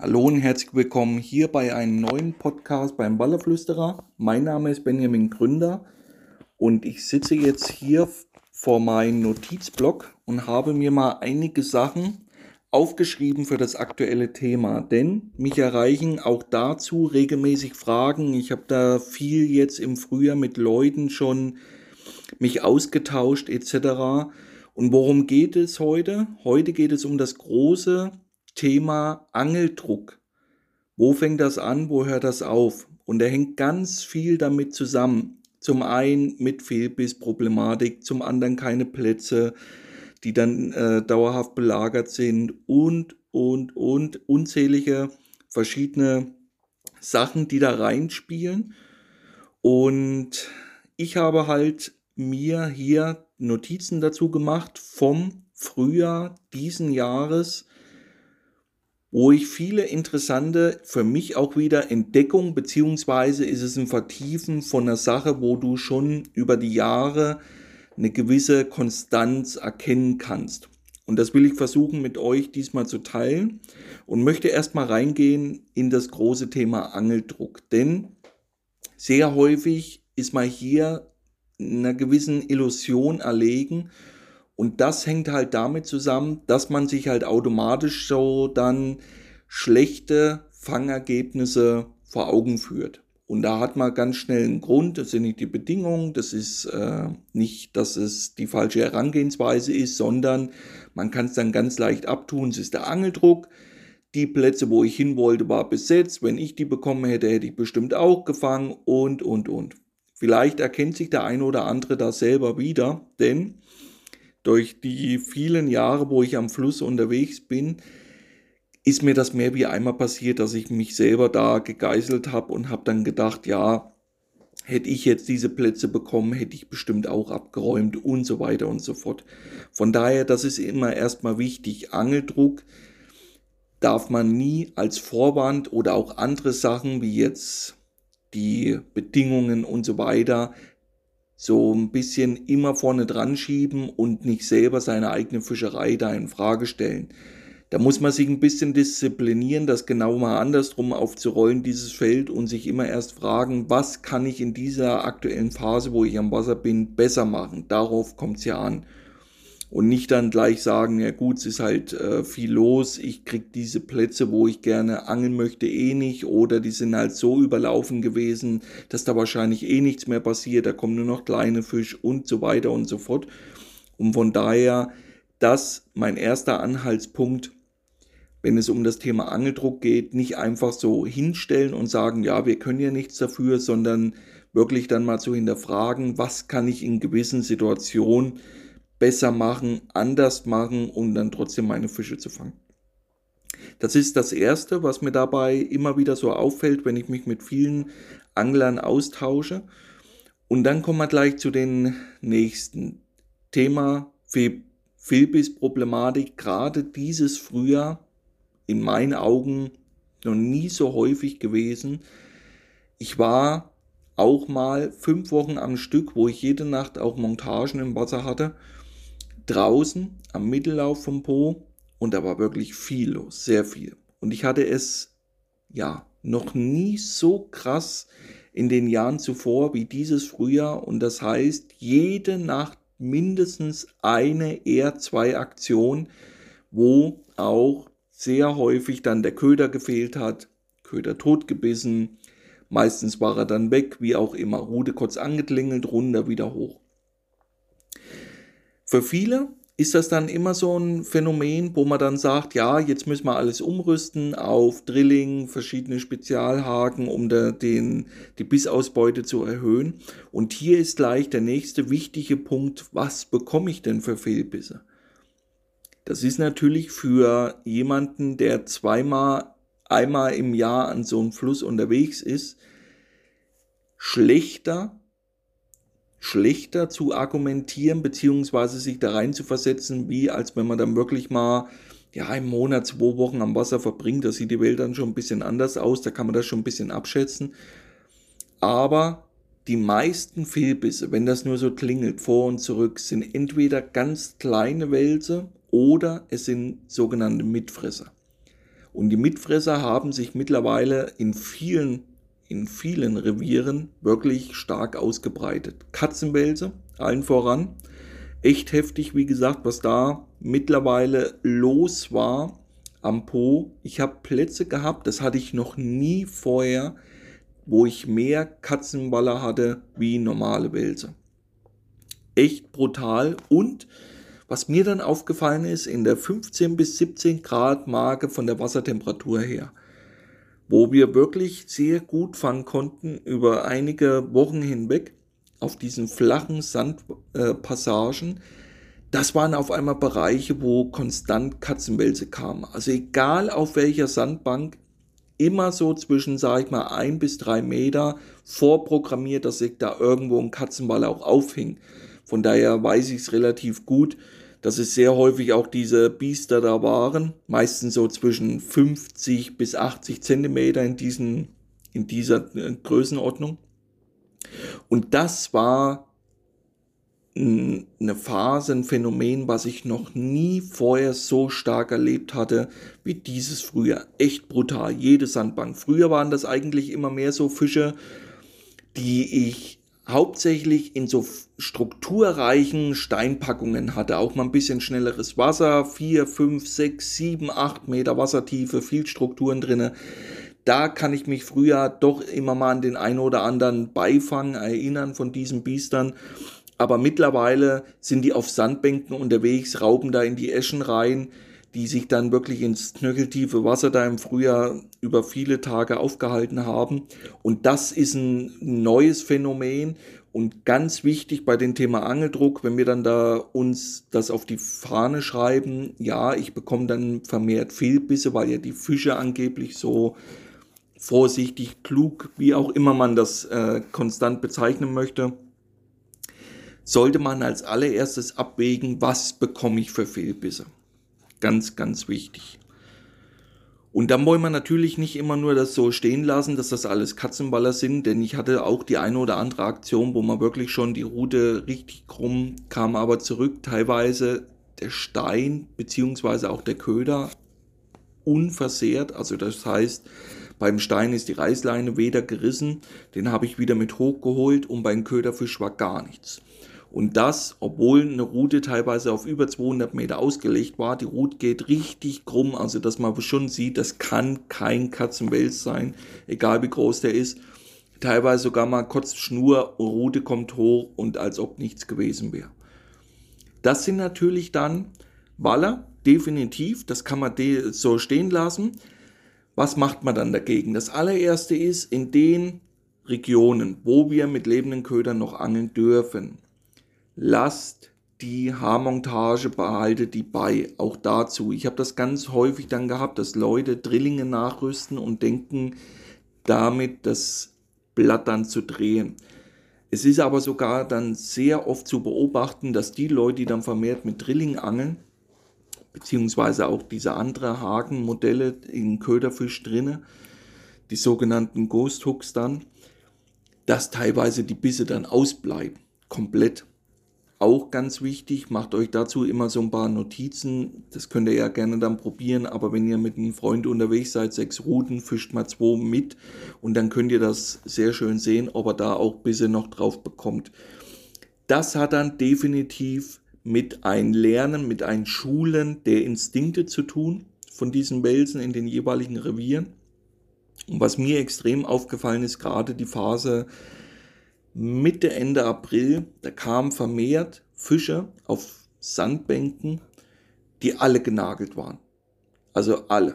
Hallo und herzlich willkommen hier bei einem neuen Podcast beim Ballerflüsterer. Mein Name ist Benjamin Gründer und ich sitze jetzt hier vor meinem Notizblock und habe mir mal einige Sachen aufgeschrieben für das aktuelle Thema, denn mich erreichen auch dazu regelmäßig Fragen. Ich habe da viel jetzt im Frühjahr mit Leuten schon mich ausgetauscht etc. Und worum geht es heute? Heute geht es um das große Thema Angeldruck. Wo fängt das an, wo hört das auf? Und er hängt ganz viel damit zusammen. Zum einen mit Fehlbissproblematik, zum anderen keine Plätze, die dann äh, dauerhaft belagert sind und, und, und unzählige verschiedene Sachen, die da reinspielen. Und ich habe halt mir hier Notizen dazu gemacht vom Frühjahr diesen Jahres, wo ich viele interessante, für mich auch wieder Entdeckungen, beziehungsweise ist es ein Vertiefen von einer Sache, wo du schon über die Jahre eine gewisse Konstanz erkennen kannst. Und das will ich versuchen mit euch diesmal zu teilen und möchte erstmal reingehen in das große Thema Angeldruck. Denn sehr häufig ist man hier einer gewissen Illusion erlegen und das hängt halt damit zusammen, dass man sich halt automatisch so dann schlechte Fangergebnisse vor Augen führt. Und da hat man ganz schnell einen Grund, das sind nicht die Bedingungen, das ist äh, nicht, dass es die falsche Herangehensweise ist, sondern man kann es dann ganz leicht abtun, es ist der Angeldruck. Die Plätze, wo ich hin wollte, war besetzt. Wenn ich die bekommen hätte, hätte ich bestimmt auch gefangen und, und, und. Vielleicht erkennt sich der eine oder andere da selber wieder, denn durch die vielen Jahre, wo ich am Fluss unterwegs bin, ist mir das mehr wie einmal passiert, dass ich mich selber da gegeißelt habe und habe dann gedacht, ja, hätte ich jetzt diese Plätze bekommen, hätte ich bestimmt auch abgeräumt und so weiter und so fort. Von daher, das ist immer erstmal wichtig. Angeldruck darf man nie als Vorwand oder auch andere Sachen wie jetzt die Bedingungen und so weiter so ein bisschen immer vorne dran schieben und nicht selber seine eigene Fischerei da in Frage stellen. Da muss man sich ein bisschen disziplinieren, das genau mal andersrum aufzurollen, dieses Feld, und sich immer erst fragen, was kann ich in dieser aktuellen Phase, wo ich am Wasser bin, besser machen. Darauf kommt es ja an und nicht dann gleich sagen, ja gut, es ist halt äh, viel los, ich krieg diese Plätze, wo ich gerne angeln möchte, eh nicht oder die sind halt so überlaufen gewesen, dass da wahrscheinlich eh nichts mehr passiert, da kommen nur noch kleine Fische und so weiter und so fort. Und von daher, das mein erster Anhaltspunkt, wenn es um das Thema Angeldruck geht, nicht einfach so hinstellen und sagen, ja, wir können ja nichts dafür, sondern wirklich dann mal zu hinterfragen, was kann ich in gewissen Situationen besser machen, anders machen, um dann trotzdem meine Fische zu fangen. Das ist das Erste, was mir dabei immer wieder so auffällt, wenn ich mich mit vielen Anglern austausche. Und dann kommen wir gleich zu den nächsten Thema Filbis-Problematik. Gerade dieses Frühjahr in meinen Augen noch nie so häufig gewesen. Ich war auch mal fünf Wochen am Stück, wo ich jede Nacht auch Montagen im Wasser hatte draußen am Mittellauf vom Po und da war wirklich viel los, sehr viel. Und ich hatte es ja noch nie so krass in den Jahren zuvor wie dieses Frühjahr und das heißt jede Nacht mindestens eine, eher zwei Aktionen, wo auch sehr häufig dann der Köder gefehlt hat, Köder totgebissen, meistens war er dann weg, wie auch immer, Rute kurz angeklingelt, runter, wieder hoch. Für viele ist das dann immer so ein Phänomen, wo man dann sagt, ja, jetzt müssen wir alles umrüsten auf Drilling, verschiedene Spezialhaken, um da den, die Bissausbeute zu erhöhen. Und hier ist gleich der nächste wichtige Punkt, was bekomme ich denn für Fehlbisse? Das ist natürlich für jemanden, der zweimal, einmal im Jahr an so einem Fluss unterwegs ist, schlechter schlechter zu argumentieren, beziehungsweise sich da rein zu versetzen, wie als wenn man dann wirklich mal ja, im Monat zwei Wochen am Wasser verbringt. Da sieht die Welt dann schon ein bisschen anders aus, da kann man das schon ein bisschen abschätzen. Aber die meisten Fehlbisse, wenn das nur so klingelt, vor und zurück, sind entweder ganz kleine Wälse oder es sind sogenannte Mitfresser. Und die Mitfresser haben sich mittlerweile in vielen, in vielen Revieren wirklich stark ausgebreitet. Katzenwälse, allen voran. Echt heftig, wie gesagt, was da mittlerweile los war am Po. Ich habe Plätze gehabt, das hatte ich noch nie vorher, wo ich mehr Katzenwaller hatte wie normale Wälse. Echt brutal und was mir dann aufgefallen ist, in der 15 bis 17 Grad Marke von der Wassertemperatur her, wo wir wirklich sehr gut fangen konnten über einige Wochen hinweg auf diesen flachen Sandpassagen, das waren auf einmal Bereiche, wo konstant Katzenwälze kamen. Also egal auf welcher Sandbank, immer so zwischen, sag ich mal, ein bis drei Meter vorprogrammiert, dass sich da irgendwo ein Katzenwall auch aufhing. Von daher weiß ich es relativ gut, dass es sehr häufig auch diese Biester da waren, meistens so zwischen 50 bis 80 Zentimeter in, diesen, in dieser äh, Größenordnung. Und das war eine Phase, ein Phänomen, was ich noch nie vorher so stark erlebt hatte wie dieses Frühjahr. Echt brutal, jede Sandbank. Früher waren das eigentlich immer mehr so Fische, die ich hauptsächlich in so strukturreichen Steinpackungen hatte. Auch mal ein bisschen schnelleres Wasser, 4, 5, 6, 7, 8 Meter Wassertiefe, viel Strukturen drinne. Da kann ich mich früher doch immer mal an den einen oder anderen Beifang erinnern von diesen Biestern. Aber mittlerweile sind die auf Sandbänken unterwegs, rauben da in die Eschen rein, die sich dann wirklich ins knöcheltiefe Wasser da im Frühjahr über viele Tage aufgehalten haben. Und das ist ein neues Phänomen und ganz wichtig bei dem Thema Angeldruck, wenn wir dann da uns das auf die Fahne schreiben, ja, ich bekomme dann vermehrt Fehlbisse, weil ja die Fische angeblich so vorsichtig, klug, wie auch immer man das äh, konstant bezeichnen möchte, sollte man als allererstes abwägen, was bekomme ich für Fehlbisse. Ganz, ganz wichtig. Und dann wollen wir natürlich nicht immer nur das so stehen lassen, dass das alles Katzenballer sind, denn ich hatte auch die eine oder andere Aktion, wo man wirklich schon die Route richtig krumm kam, aber zurück teilweise der Stein beziehungsweise auch der Köder unversehrt. Also das heißt, beim Stein ist die Reißleine weder gerissen, den habe ich wieder mit hochgeholt und beim Köderfisch war gar nichts. Und das, obwohl eine Route teilweise auf über 200 Meter ausgelegt war. Die Route geht richtig krumm, also dass man schon sieht, das kann kein Katzenwels sein, egal wie groß der ist. Teilweise sogar mal kurz Schnur, Route kommt hoch und als ob nichts gewesen wäre. Das sind natürlich dann Waller, definitiv, das kann man so stehen lassen. Was macht man dann dagegen? Das allererste ist, in den Regionen, wo wir mit lebenden Ködern noch angeln dürfen, lasst die Haarmontage, behaltet die bei. Auch dazu. Ich habe das ganz häufig dann gehabt, dass Leute Drillinge nachrüsten und denken, damit das Blatt dann zu drehen. Es ist aber sogar dann sehr oft zu beobachten, dass die Leute, die dann vermehrt mit Drilling angeln, beziehungsweise auch diese andere Hakenmodelle in Köderfisch drinne, die sogenannten Ghost Hooks dann, dass teilweise die Bisse dann ausbleiben, komplett. Auch ganz wichtig, macht euch dazu immer so ein paar Notizen. Das könnt ihr ja gerne dann probieren, aber wenn ihr mit einem Freund unterwegs seid, sechs Routen, fischt mal zwei mit und dann könnt ihr das sehr schön sehen, ob er da auch Bisse noch drauf bekommt. Das hat dann definitiv mit ein Lernen, mit ein Schulen der Instinkte zu tun von diesen Welsen in den jeweiligen Revieren. Und was mir extrem aufgefallen ist, gerade die Phase Mitte, Ende April, da kamen vermehrt Fische auf Sandbänken, die alle genagelt waren. Also alle.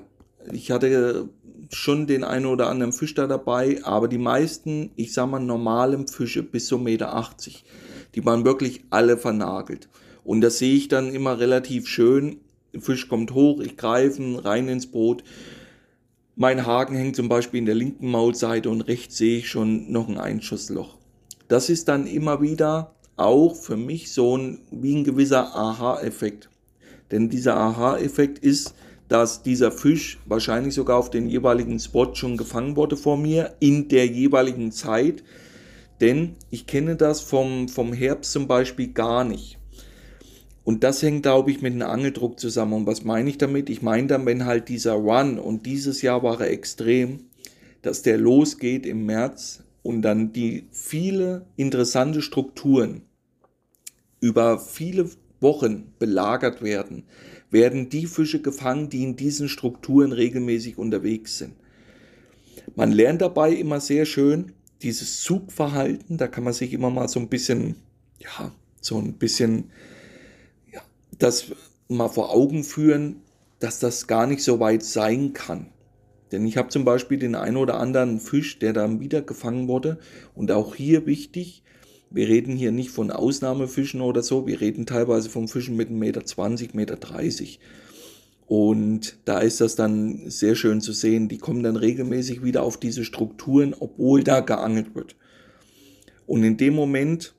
Ich hatte schon den einen oder anderen Fisch da dabei, aber die meisten, ich sag mal, normalen Fische bis 1,80 Meter, die waren wirklich alle vernagelt. Und das sehe ich dann immer relativ schön. Fisch kommt hoch, ich greife rein ins Boot. Mein Haken hängt zum Beispiel in der linken Maulseite und rechts sehe ich schon noch ein Einschussloch das ist dann immer wieder auch für mich so ein, wie ein gewisser Aha-Effekt. Denn dieser Aha-Effekt ist, dass dieser Fisch wahrscheinlich sogar auf den jeweiligen Spot schon gefangen wurde vor mir in der jeweiligen Zeit. Denn ich kenne das vom, vom Herbst zum Beispiel gar nicht. Und das hängt, glaube ich, mit dem Angeldruck zusammen. Und was meine ich damit? Ich meine dann, wenn halt dieser Run, und dieses Jahr war er extrem, dass der losgeht im März und dann die viele interessante Strukturen über viele Wochen belagert werden, werden die Fische gefangen, die in diesen Strukturen regelmäßig unterwegs sind. Man lernt dabei immer sehr schön dieses Zugverhalten, da kann man sich immer mal so ein bisschen, ja, so ein bisschen das mal vor Augen führen, dass das gar nicht so weit sein kann. Denn ich habe zum Beispiel den einen oder anderen Fisch, der dann wieder gefangen wurde. Und auch hier wichtig, wir reden hier nicht von Ausnahmefischen oder so, wir reden teilweise von Fischen mit 1,20 Meter, Meter. Und da ist das dann sehr schön zu sehen. Die kommen dann regelmäßig wieder auf diese Strukturen, obwohl da geangelt wird. Und in dem Moment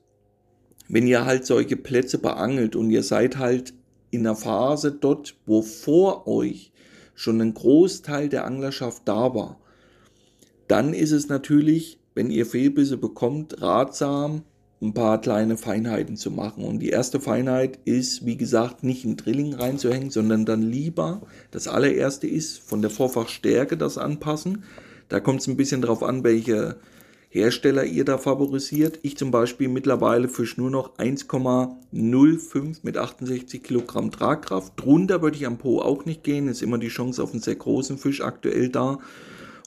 wenn ihr halt solche Plätze beangelt und ihr seid halt in der Phase dort, wo vor euch schon ein Großteil der Anglerschaft da war, dann ist es natürlich, wenn ihr Fehlbisse bekommt, ratsam, ein paar kleine Feinheiten zu machen. Und die erste Feinheit ist, wie gesagt, nicht ein Drilling reinzuhängen, sondern dann lieber, das allererste ist, von der Vorfachstärke das anpassen. Da kommt es ein bisschen drauf an, welche Hersteller ihr da favorisiert. Ich zum Beispiel mittlerweile fische nur noch 1,05 mit 68 Kilogramm Tragkraft. Drunter würde ich am Po auch nicht gehen. Ist immer die Chance auf einen sehr großen Fisch aktuell da.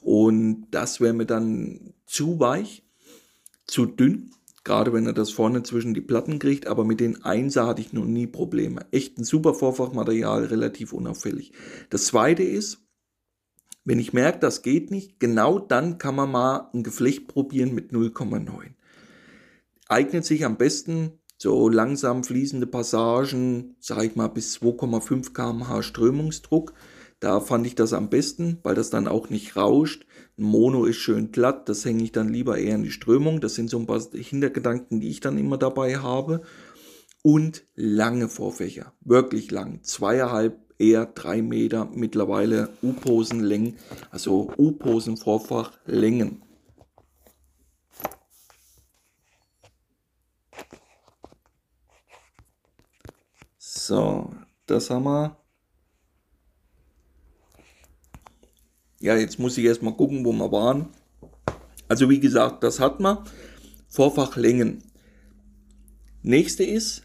Und das wäre mir dann zu weich, zu dünn. Gerade wenn er das vorne zwischen die Platten kriegt, aber mit den Einser hatte ich noch nie Probleme. Echt ein super Vorfachmaterial, relativ unauffällig. Das zweite ist, wenn ich merke, das geht nicht, genau dann kann man mal ein Geflecht probieren mit 0,9. Eignet sich am besten so langsam fließende Passagen, sage ich mal bis 2,5 kmh Strömungsdruck. Da fand ich das am besten, weil das dann auch nicht rauscht. Ein Mono ist schön glatt, das hänge ich dann lieber eher in die Strömung. Das sind so ein paar Hintergedanken, die ich dann immer dabei habe. Und lange Vorfächer, wirklich lang, zweieinhalb eher drei Meter mittlerweile U-Posenlängen, also U-Posen-Vorfachlängen. So, das haben wir. Ja, jetzt muss ich erstmal gucken, wo wir waren. Also wie gesagt, das hat man. Vorfachlängen. Nächste ist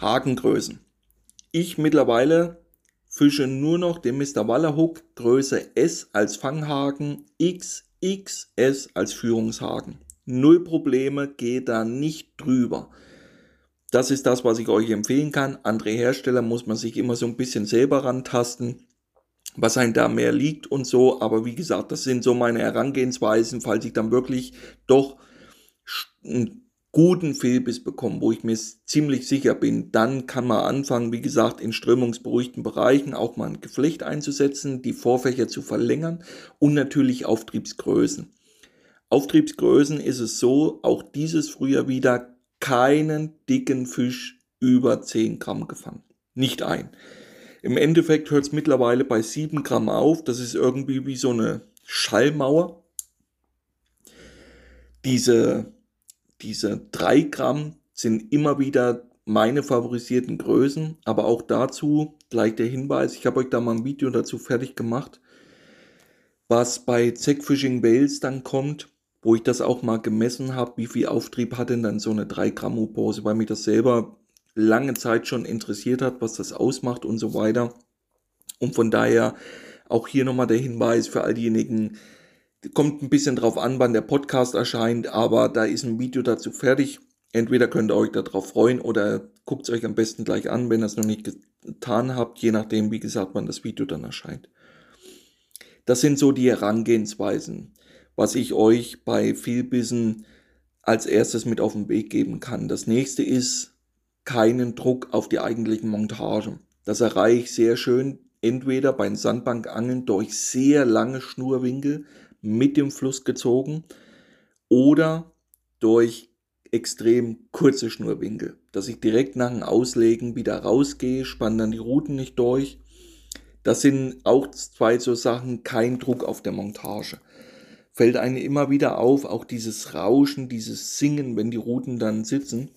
Hakengrößen. Ich mittlerweile fische nur noch den Mr. Wallerhook Größe S als Fanghaken, XXS als Führungshaken. Null Probleme, geht da nicht drüber. Das ist das, was ich euch empfehlen kann. Andere Hersteller muss man sich immer so ein bisschen selber rantasten, was einem da mehr liegt und so. Aber wie gesagt, das sind so meine Herangehensweisen, falls ich dann wirklich doch guten Fehlbiss bekommen, wo ich mir ziemlich sicher bin, dann kann man anfangen, wie gesagt, in strömungsberuhigten Bereichen auch mal ein Geflecht einzusetzen, die Vorfächer zu verlängern und natürlich Auftriebsgrößen. Auftriebsgrößen ist es so, auch dieses Frühjahr wieder keinen dicken Fisch über 10 Gramm gefangen. Nicht ein. Im Endeffekt hört es mittlerweile bei 7 Gramm auf. Das ist irgendwie wie so eine Schallmauer. Diese diese drei Gramm sind immer wieder meine favorisierten Größen, aber auch dazu gleich der Hinweis, ich habe euch da mal ein Video dazu fertig gemacht, was bei Zack Fishing Wales dann kommt, wo ich das auch mal gemessen habe, wie viel Auftrieb hat denn dann so eine 3 Gramm U-Pose, weil mich das selber lange Zeit schon interessiert hat, was das ausmacht und so weiter. Und von daher auch hier nochmal der Hinweis für all diejenigen, Kommt ein bisschen drauf an, wann der Podcast erscheint, aber da ist ein Video dazu fertig. Entweder könnt ihr euch darauf freuen oder guckt es euch am besten gleich an, wenn ihr es noch nicht getan habt, je nachdem, wie gesagt, wann das Video dann erscheint. Das sind so die Herangehensweisen, was ich euch bei Vielbissen als erstes mit auf den Weg geben kann. Das nächste ist keinen Druck auf die eigentlichen Montage. Das erreiche ich sehr schön entweder beim Sandbankangeln durch sehr lange Schnurwinkel, mit dem Fluss gezogen oder durch extrem kurze Schnurwinkel, dass ich direkt nach dem Auslegen wieder rausgehe, spanne dann die Routen nicht durch. Das sind auch zwei so Sachen, kein Druck auf der Montage. Fällt einem immer wieder auf, auch dieses Rauschen, dieses Singen, wenn die Routen dann sitzen.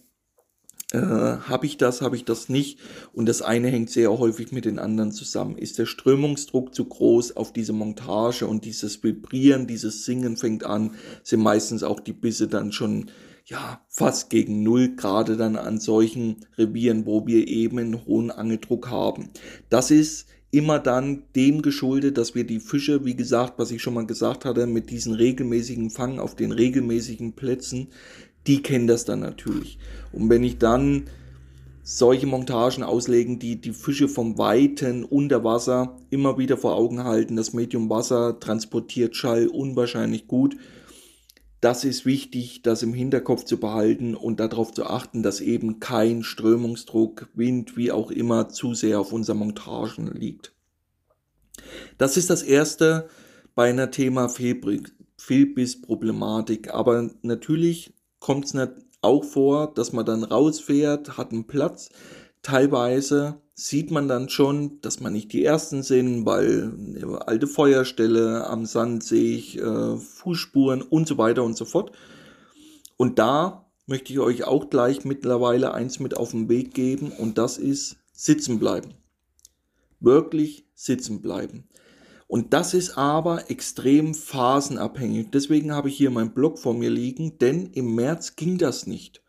Äh, habe ich das, habe ich das nicht. Und das eine hängt sehr häufig mit den anderen zusammen. Ist der Strömungsdruck zu groß auf diese Montage und dieses Vibrieren, dieses Singen fängt an, sind meistens auch die Bisse dann schon ja, fast gegen Null, gerade dann an solchen Revieren, wo wir eben einen hohen Angeldruck haben. Das ist immer dann dem geschuldet, dass wir die Fische, wie gesagt, was ich schon mal gesagt hatte, mit diesen regelmäßigen Fang auf den regelmäßigen Plätzen, die kennen das dann natürlich. Und wenn ich dann solche Montagen auslegen, die die Fische vom Weiten unter Wasser immer wieder vor Augen halten, das Medium Wasser transportiert Schall unwahrscheinlich gut. Das ist wichtig, das im Hinterkopf zu behalten und darauf zu achten, dass eben kein Strömungsdruck, Wind, wie auch immer, zu sehr auf unseren Montagen liegt. Das ist das erste bei einer Thema Fehlbiss-Problematik. Aber natürlich kommt es auch vor, dass man dann rausfährt, hat einen Platz. Teilweise sieht man dann schon, dass man nicht die Ersten sind, weil alte Feuerstelle am Sand sehe ich, äh, Fußspuren und so weiter und so fort. Und da möchte ich euch auch gleich mittlerweile eins mit auf den Weg geben und das ist sitzen bleiben. Wirklich sitzen bleiben. Und das ist aber extrem phasenabhängig. Deswegen habe ich hier meinen Blog vor mir liegen, denn im März ging das nicht.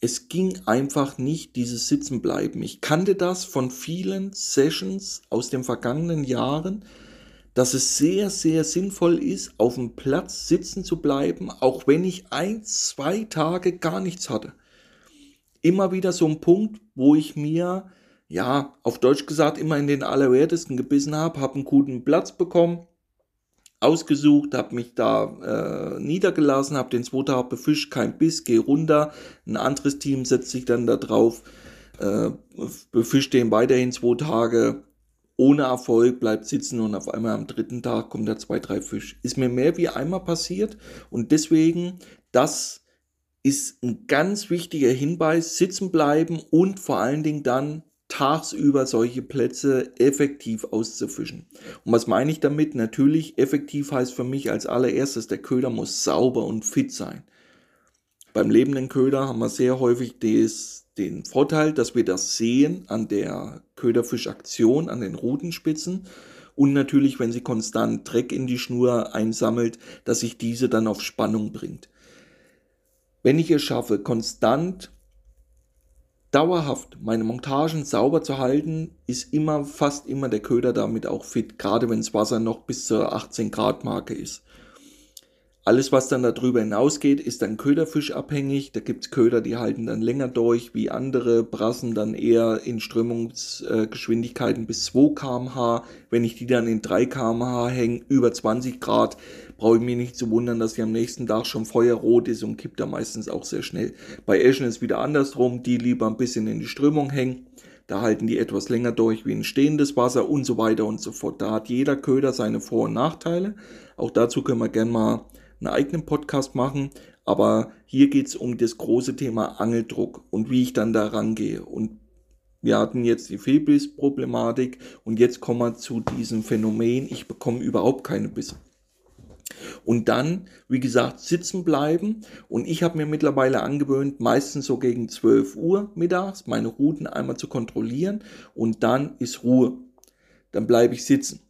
Es ging einfach nicht dieses Sitzenbleiben. Ich kannte das von vielen Sessions aus den vergangenen Jahren, dass es sehr, sehr sinnvoll ist, auf dem Platz sitzen zu bleiben, auch wenn ich ein, zwei Tage gar nichts hatte. Immer wieder so ein Punkt, wo ich mir ja, auf Deutsch gesagt, immer in den Allerwertesten gebissen habe, habe einen guten Platz bekommen, ausgesucht, habe mich da äh, niedergelassen, habe den zweiten Tag befischt, kein Biss, gehe runter, ein anderes Team setzt sich dann da drauf, äh, befischt den weiterhin zwei Tage, ohne Erfolg, bleibt sitzen und auf einmal am dritten Tag kommt da zwei, drei Fisch. Ist mir mehr wie einmal passiert und deswegen, das ist ein ganz wichtiger Hinweis, sitzen bleiben und vor allen Dingen dann tagsüber solche Plätze effektiv auszufischen. Und was meine ich damit? Natürlich, effektiv heißt für mich als allererstes, der Köder muss sauber und fit sein. Beim lebenden Köder haben wir sehr häufig des, den Vorteil, dass wir das sehen an der Köderfischaktion, an den Rutenspitzen. Und natürlich, wenn sie konstant Dreck in die Schnur einsammelt, dass sich diese dann auf Spannung bringt. Wenn ich es schaffe, konstant dauerhaft meine Montagen sauber zu halten, ist immer, fast immer der Köder damit auch fit, gerade wenn das Wasser noch bis zur 18 Grad Marke ist. Alles, was dann darüber hinausgeht, ist dann köderfischabhängig. Da gibt's Köder, die halten dann länger durch wie andere, brassen dann eher in Strömungsgeschwindigkeiten bis 2 kmh. Wenn ich die dann in 3 kmh hänge, über 20 Grad, brauche ich mich nicht zu wundern, dass sie am nächsten Tag schon feuerrot ist und kippt da meistens auch sehr schnell. Bei Eschen ist wieder andersrum, die lieber ein bisschen in die Strömung hängen. Da halten die etwas länger durch wie ein stehendes Wasser und so weiter und so fort. Da hat jeder Köder seine Vor- und Nachteile. Auch dazu können wir gerne mal einen eigenen Podcast machen. Aber hier geht es um das große Thema Angeldruck und wie ich dann da rangehe. Und wir hatten jetzt die Fehlbiss-Problematik und jetzt kommen wir zu diesem Phänomen, ich bekomme überhaupt keine Bisse. Und dann, wie gesagt, sitzen bleiben. Und ich habe mir mittlerweile angewöhnt, meistens so gegen 12 Uhr mittags meine Routen einmal zu kontrollieren und dann ist Ruhe. Dann bleibe ich sitzen.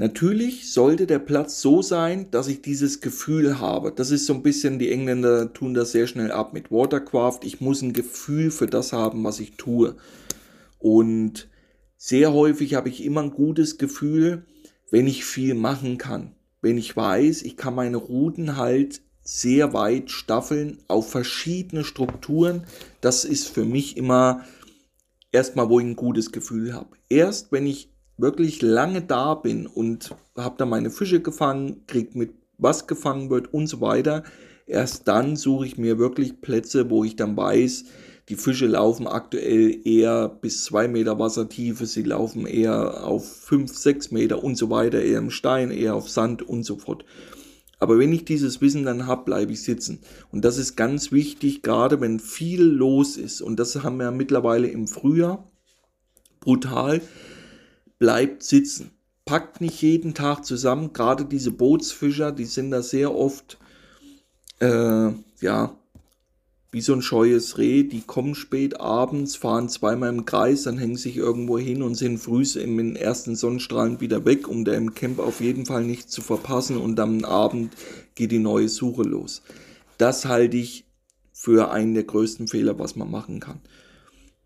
Natürlich sollte der Platz so sein, dass ich dieses Gefühl habe. Das ist so ein bisschen, die Engländer tun das sehr schnell ab mit Watercraft. Ich muss ein Gefühl für das haben, was ich tue. Und sehr häufig habe ich immer ein gutes Gefühl, wenn ich viel machen kann. Wenn ich weiß, ich kann meine Routen halt sehr weit staffeln auf verschiedene Strukturen. Das ist für mich immer erstmal, wo ich ein gutes Gefühl habe. Erst wenn ich wirklich lange da bin und habe da meine Fische gefangen, krieg mit was gefangen wird und so weiter, erst dann suche ich mir wirklich Plätze, wo ich dann weiß, die Fische laufen aktuell eher bis zwei Meter Wassertiefe, sie laufen eher auf fünf, sechs Meter und so weiter, eher im Stein, eher auf Sand und so fort. Aber wenn ich dieses Wissen dann habe, bleibe ich sitzen. Und das ist ganz wichtig, gerade wenn viel los ist. Und das haben wir mittlerweile im Frühjahr brutal bleibt sitzen. Packt nicht jeden Tag zusammen. Gerade diese Bootsfischer, die sind da sehr oft, äh, ja, wie so ein scheues Reh, die kommen spät abends, fahren zweimal im Kreis, dann hängen sich irgendwo hin und sind früh in den ersten Sonnenstrahlen wieder weg, um da im Camp auf jeden Fall nichts zu verpassen und am Abend geht die neue Suche los. Das halte ich für einen der größten Fehler, was man machen kann.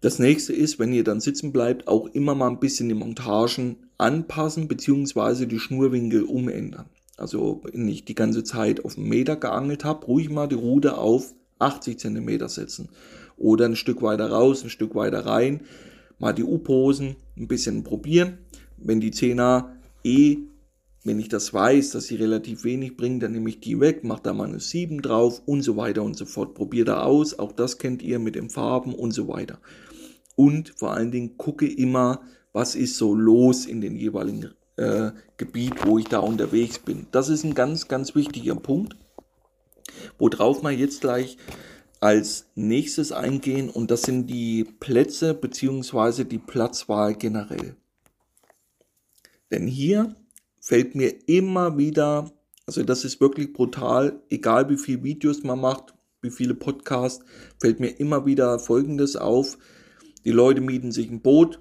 Das nächste ist, wenn ihr dann sitzen bleibt, auch immer mal ein bisschen die Montagen anpassen bzw. die Schnurwinkel umändern. Also wenn ich die ganze Zeit auf einen Meter geangelt habe, ruhig mal die Rute auf 80 cm setzen. Oder ein Stück weiter raus, ein Stück weiter rein. Mal die U-Posen ein bisschen probieren. Wenn die Zehner eh, wenn ich das weiß, dass sie relativ wenig bringen, dann nehme ich die weg, mache da mal eine 7 drauf und so weiter und so fort. Probiert da aus. Auch das kennt ihr mit den Farben und so weiter. Und vor allen Dingen gucke immer, was ist so los in den jeweiligen äh, Gebiet, wo ich da unterwegs bin. Das ist ein ganz, ganz wichtiger Punkt worauf wir jetzt gleich als nächstes eingehen und das sind die Plätze bzw. die Platzwahl generell. Denn hier fällt mir immer wieder, also das ist wirklich brutal, egal wie viele Videos man macht, wie viele Podcasts, fällt mir immer wieder Folgendes auf. Die Leute mieten sich ein Boot,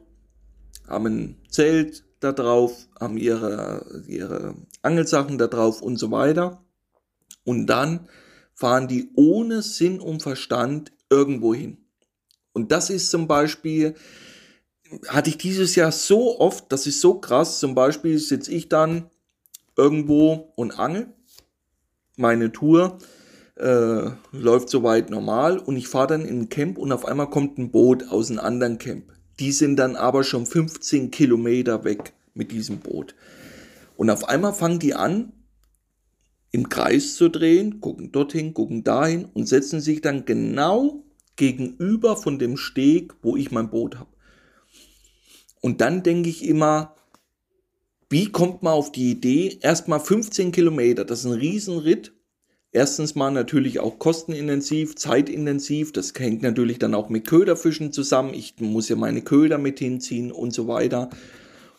haben ein Zelt da drauf, haben ihre, ihre Angelsachen da drauf und so weiter. Und dann fahren die ohne Sinn und Verstand irgendwo hin. Und das ist zum Beispiel, hatte ich dieses Jahr so oft, das ist so krass. Zum Beispiel sitze ich dann irgendwo und angel. Meine Tour äh, läuft soweit normal und ich fahre dann in ein Camp und auf einmal kommt ein Boot aus einem anderen Camp. Die sind dann aber schon 15 Kilometer weg mit diesem Boot. Und auf einmal fangen die an, im Kreis zu drehen, gucken dorthin, gucken dahin und setzen sich dann genau gegenüber von dem Steg, wo ich mein Boot habe. Und dann denke ich immer, wie kommt man auf die Idee, erstmal 15 Kilometer, das ist ein Riesenritt. Erstens mal natürlich auch kostenintensiv, zeitintensiv, das hängt natürlich dann auch mit Köderfischen zusammen. Ich muss ja meine Köder mit hinziehen und so weiter.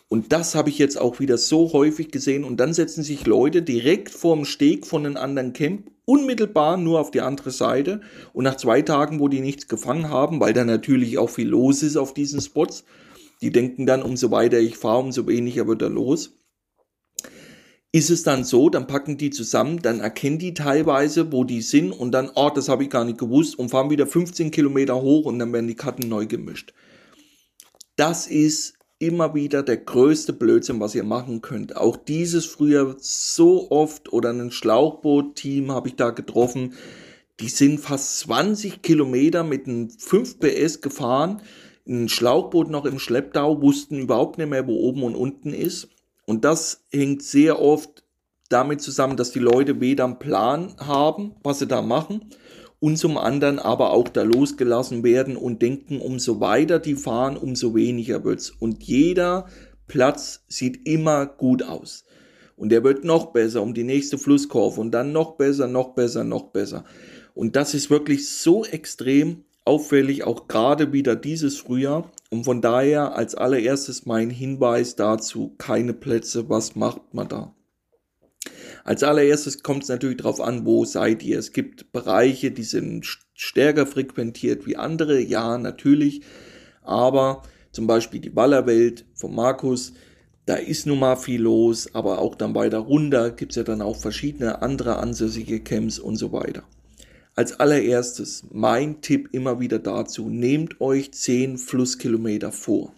Und das habe ich jetzt auch wieder so häufig gesehen. Und dann setzen sich Leute direkt vorm Steg von einem anderen Camp unmittelbar nur auf die andere Seite. Und nach zwei Tagen, wo die nichts gefangen haben, weil da natürlich auch viel los ist auf diesen Spots, die denken dann, umso weiter ich fahre, umso weniger wird er los. Ist es dann so, dann packen die zusammen, dann erkennen die teilweise, wo die sind und dann, oh, das habe ich gar nicht gewusst und fahren wieder 15 Kilometer hoch und dann werden die Karten neu gemischt. Das ist immer wieder der größte Blödsinn, was ihr machen könnt. Auch dieses früher so oft oder ein Schlauchboot-Team habe ich da getroffen. Die sind fast 20 Kilometer mit einem 5 PS gefahren, ein Schlauchboot noch im Schlepptau, wussten überhaupt nicht mehr, wo oben und unten ist. Und das hängt sehr oft damit zusammen, dass die Leute weder einen Plan haben, was sie da machen, und zum anderen aber auch da losgelassen werden und denken, umso weiter die fahren, umso weniger wird's. Und jeder Platz sieht immer gut aus. Und der wird noch besser um die nächste Flusskurve und dann noch besser, noch besser, noch besser. Und das ist wirklich so extrem auffällig, auch gerade wieder dieses Frühjahr. Und von daher als allererstes mein Hinweis dazu, keine Plätze, was macht man da? Als allererstes kommt es natürlich darauf an, wo seid ihr. Es gibt Bereiche, die sind stärker frequentiert wie andere, ja, natürlich. Aber zum Beispiel die Ballerwelt von Markus, da ist nun mal viel los, aber auch dann weiter runter gibt es ja dann auch verschiedene andere ansässige Camps und so weiter. Als allererstes mein Tipp immer wieder dazu, nehmt euch 10 Flusskilometer vor.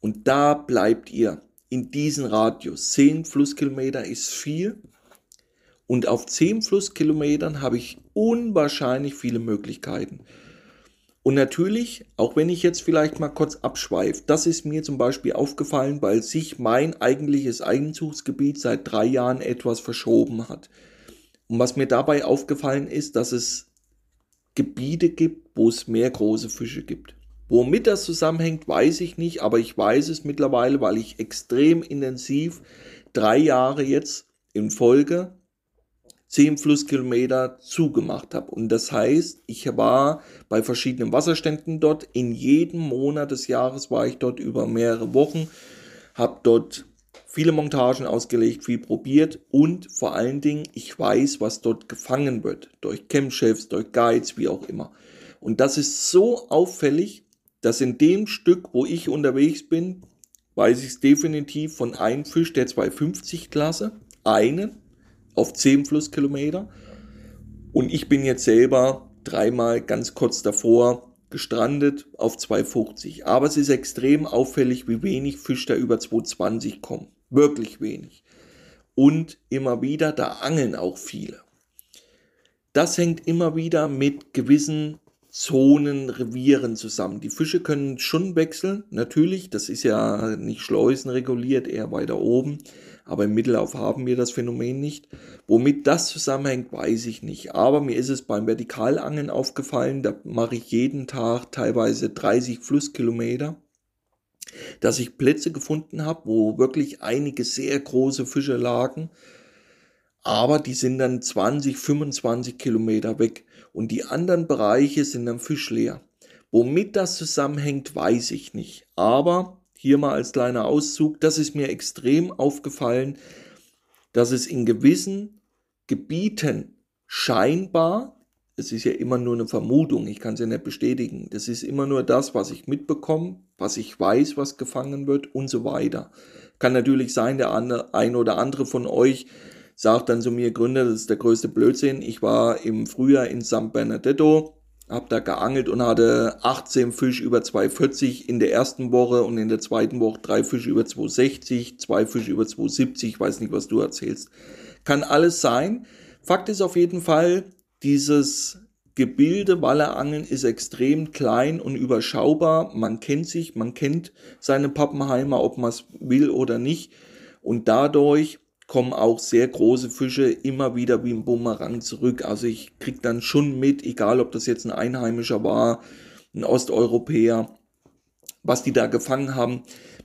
Und da bleibt ihr in diesem Radius. 10 Flusskilometer ist viel, und auf 10 Flusskilometern habe ich unwahrscheinlich viele Möglichkeiten. Und natürlich, auch wenn ich jetzt vielleicht mal kurz abschweife, das ist mir zum Beispiel aufgefallen, weil sich mein eigentliches Einzugsgebiet seit drei Jahren etwas verschoben hat. Und was mir dabei aufgefallen ist, dass es Gebiete gibt, wo es mehr große Fische gibt. Womit das zusammenhängt, weiß ich nicht, aber ich weiß es mittlerweile, weil ich extrem intensiv drei Jahre jetzt in Folge 10 Flusskilometer zugemacht habe. Und das heißt, ich war bei verschiedenen Wasserständen dort. In jedem Monat des Jahres war ich dort über mehrere Wochen, habe dort viele Montagen ausgelegt, viel probiert und vor allen Dingen, ich weiß, was dort gefangen wird. Durch Campchefs, durch Guides, wie auch immer. Und das ist so auffällig, dass in dem Stück, wo ich unterwegs bin, weiß ich es definitiv von einem Fisch der 250 Klasse, einen auf 10 Flusskilometer. Und ich bin jetzt selber dreimal ganz kurz davor gestrandet auf 250. Aber es ist extrem auffällig, wie wenig Fisch da über 220 kommen. Wirklich wenig. Und immer wieder, da angeln auch viele. Das hängt immer wieder mit gewissen Zonen, Revieren zusammen. Die Fische können schon wechseln, natürlich, das ist ja nicht schleusenreguliert, eher weiter oben, aber im Mittellauf haben wir das Phänomen nicht. Womit das zusammenhängt, weiß ich nicht. Aber mir ist es beim Vertikalangeln aufgefallen, da mache ich jeden Tag teilweise 30 Flusskilometer, dass ich Plätze gefunden habe, wo wirklich einige sehr große Fische lagen, aber die sind dann 20, 25 Kilometer weg und die anderen Bereiche sind dann fischleer. Womit das zusammenhängt, weiß ich nicht. Aber hier mal als kleiner Auszug, das ist mir extrem aufgefallen, dass es in gewissen Gebieten scheinbar, es ist ja immer nur eine Vermutung, ich kann es ja nicht bestätigen, das ist immer nur das, was ich mitbekomme, was ich weiß, was gefangen wird und so weiter. Kann natürlich sein, der eine, ein oder andere von euch sagt dann zu mir, Gründer, das ist der größte Blödsinn. Ich war im Frühjahr in San Bernardino, habe da geangelt und hatte 18 Fisch über 240 in der ersten Woche und in der zweiten Woche drei Fische über 260, zwei Fische über 270, ich weiß nicht, was du erzählst. Kann alles sein. Fakt ist auf jeden Fall, dieses Gebilde Wallerangeln ist extrem klein und überschaubar. Man kennt sich, man kennt seine Pappenheimer, ob man es will oder nicht. Und dadurch kommen auch sehr große Fische immer wieder wie ein Bumerang zurück. Also ich krieg dann schon mit, egal ob das jetzt ein Einheimischer war, ein Osteuropäer, was die da gefangen haben.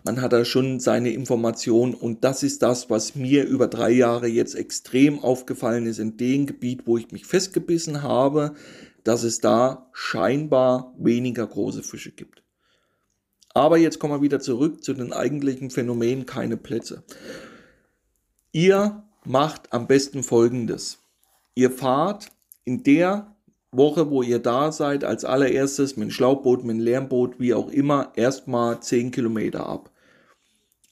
Man hat da schon seine Informationen und das ist das, was mir über drei Jahre jetzt extrem aufgefallen ist in dem Gebiet, wo ich mich festgebissen habe, dass es da scheinbar weniger große Fische gibt. Aber jetzt kommen wir wieder zurück zu den eigentlichen Phänomenen, keine Plätze. Ihr macht am besten Folgendes. Ihr fahrt in der Woche, wo ihr da seid, als allererstes mit dem Schlauchboot, mit dem Lärmboot, wie auch immer, erstmal 10 Kilometer ab.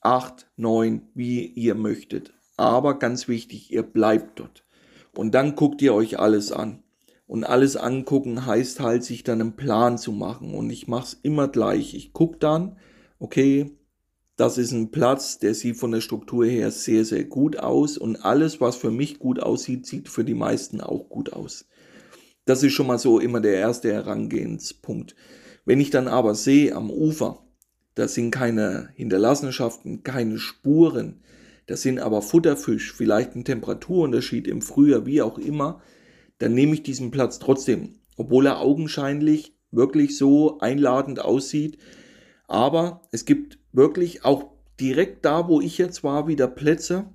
8, 9, wie ihr möchtet. Aber ganz wichtig, ihr bleibt dort. Und dann guckt ihr euch alles an. Und alles angucken heißt halt, sich dann einen Plan zu machen. Und ich mache es immer gleich. Ich gucke dann, okay, das ist ein Platz, der sieht von der Struktur her sehr, sehr gut aus und alles, was für mich gut aussieht, sieht für die meisten auch gut aus. Das ist schon mal so immer der erste Herangehenspunkt. Wenn ich dann aber sehe am Ufer, da sind keine Hinterlassenschaften, keine Spuren, das sind aber Futterfisch, vielleicht ein Temperaturunterschied im Frühjahr, wie auch immer, dann nehme ich diesen Platz trotzdem, obwohl er augenscheinlich wirklich so einladend aussieht. Aber es gibt wirklich auch direkt da, wo ich jetzt war, wieder Plätze,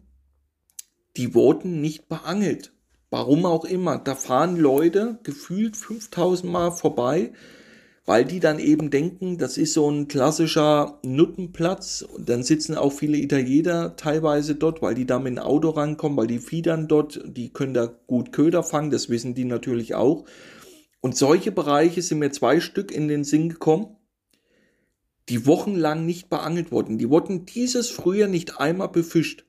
die wurden nicht beangelt. Warum auch immer. Da fahren Leute gefühlt 5000 Mal vorbei, weil die dann eben denken, das ist so ein klassischer Nuttenplatz. Und dann sitzen auch viele Italiener teilweise dort, weil die da mit dem Auto rankommen, weil die Fiedern dort, die können da gut Köder fangen, das wissen die natürlich auch. Und solche Bereiche sind mir zwei Stück in den Sinn gekommen die wochenlang nicht beangelt wurden. Die wurden dieses Frühjahr nicht einmal befischt,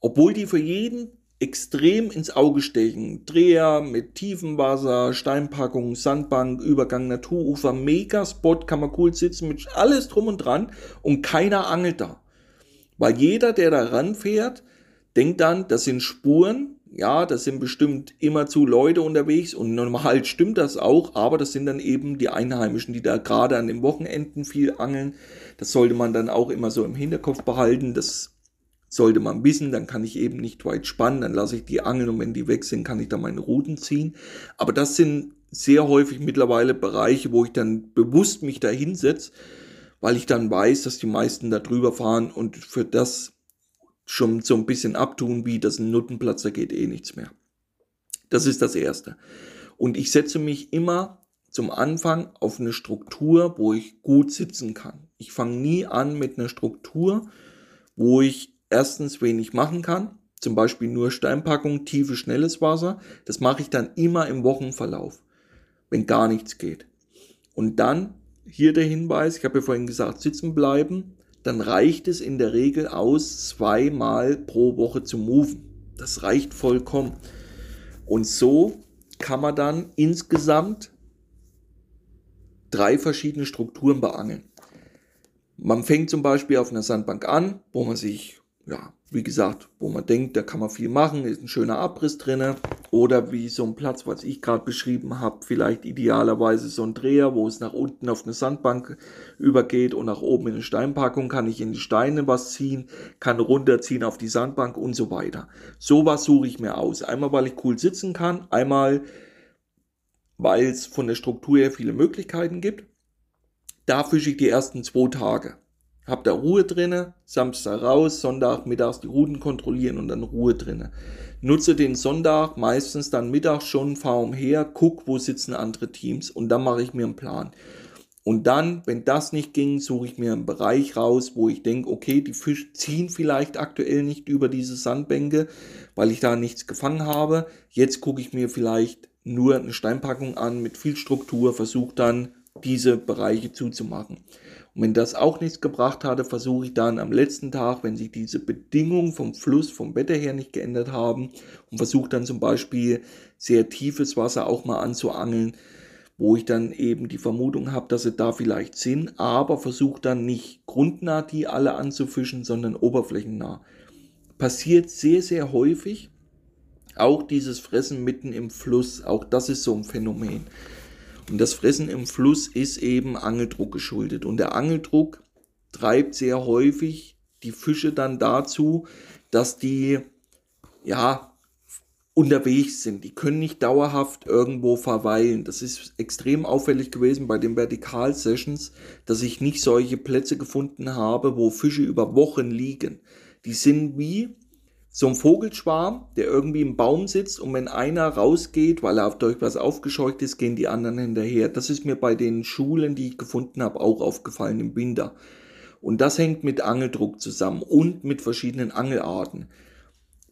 obwohl die für jeden extrem ins Auge stechen. Dreher mit tiefem Wasser, Steinpackung, Sandbank, Übergang, Naturufer, Megaspot, kann man cool sitzen mit alles drum und dran und keiner angelt da. Weil jeder, der da ranfährt, denkt dann, das sind Spuren, ja, das sind bestimmt immer zu Leute unterwegs und normal stimmt das auch, aber das sind dann eben die Einheimischen, die da gerade an den Wochenenden viel angeln. Das sollte man dann auch immer so im Hinterkopf behalten. Das sollte man wissen, dann kann ich eben nicht weit spannen, dann lasse ich die angeln und wenn die weg sind, kann ich da meine Routen ziehen. Aber das sind sehr häufig mittlerweile Bereiche, wo ich dann bewusst mich da hinsetze, weil ich dann weiß, dass die meisten da drüber fahren und für das schon so ein bisschen abtun, wie das ein Nuttenplatz, da geht eh nichts mehr. Das ist das Erste. Und ich setze mich immer zum Anfang auf eine Struktur, wo ich gut sitzen kann. Ich fange nie an mit einer Struktur, wo ich erstens wenig machen kann, zum Beispiel nur Steinpackung, tiefe, schnelles Wasser. Das mache ich dann immer im Wochenverlauf, wenn gar nichts geht. Und dann hier der Hinweis, ich habe ja vorhin gesagt, sitzen bleiben, dann reicht es in der Regel aus, zweimal pro Woche zu moven. Das reicht vollkommen. Und so kann man dann insgesamt drei verschiedene Strukturen beangeln. Man fängt zum Beispiel auf einer Sandbank an, wo man sich ja, wie gesagt, wo man denkt, da kann man viel machen, ist ein schöner Abriss drinne oder wie so ein Platz, was ich gerade beschrieben habe, vielleicht idealerweise so ein Dreher, wo es nach unten auf eine Sandbank übergeht und nach oben in eine Steinpackung kann ich in die Steine was ziehen, kann runterziehen auf die Sandbank und so weiter. Sowas suche ich mir aus. Einmal, weil ich cool sitzen kann, einmal, weil es von der Struktur her viele Möglichkeiten gibt. Da fische ich die ersten zwei Tage. Hab da Ruhe drinne, Samstag raus, Sonntag mittags die Routen kontrollieren und dann Ruhe drinne. Nutze den Sonntag meistens dann mittags schon, fahr umher, guck, wo sitzen andere Teams und dann mache ich mir einen Plan. Und dann, wenn das nicht ging, suche ich mir einen Bereich raus, wo ich denke, okay, die Fische ziehen vielleicht aktuell nicht über diese Sandbänke, weil ich da nichts gefangen habe. Jetzt gucke ich mir vielleicht nur eine Steinpackung an mit viel Struktur, versuche dann diese Bereiche zuzumachen. Und wenn das auch nichts gebracht hatte, versuche ich dann am letzten Tag, wenn sich diese Bedingungen vom Fluss, vom Wetter her nicht geändert haben, und versuche dann zum Beispiel sehr tiefes Wasser auch mal anzuangeln, wo ich dann eben die Vermutung habe, dass sie da vielleicht sind, aber versuche dann nicht grundnah die alle anzufischen, sondern oberflächennah. Passiert sehr, sehr häufig. Auch dieses Fressen mitten im Fluss, auch das ist so ein Phänomen. Und das Fressen im Fluss ist eben Angeldruck geschuldet. Und der Angeldruck treibt sehr häufig die Fische dann dazu, dass die, ja, unterwegs sind. Die können nicht dauerhaft irgendwo verweilen. Das ist extrem auffällig gewesen bei den Vertikal-Sessions, dass ich nicht solche Plätze gefunden habe, wo Fische über Wochen liegen. Die sind wie so ein Vogelschwarm, der irgendwie im Baum sitzt und wenn einer rausgeht, weil er durch was aufgescheucht ist, gehen die anderen hinterher. Das ist mir bei den Schulen, die ich gefunden habe, auch aufgefallen im Winter. Und das hängt mit Angeldruck zusammen und mit verschiedenen Angelarten.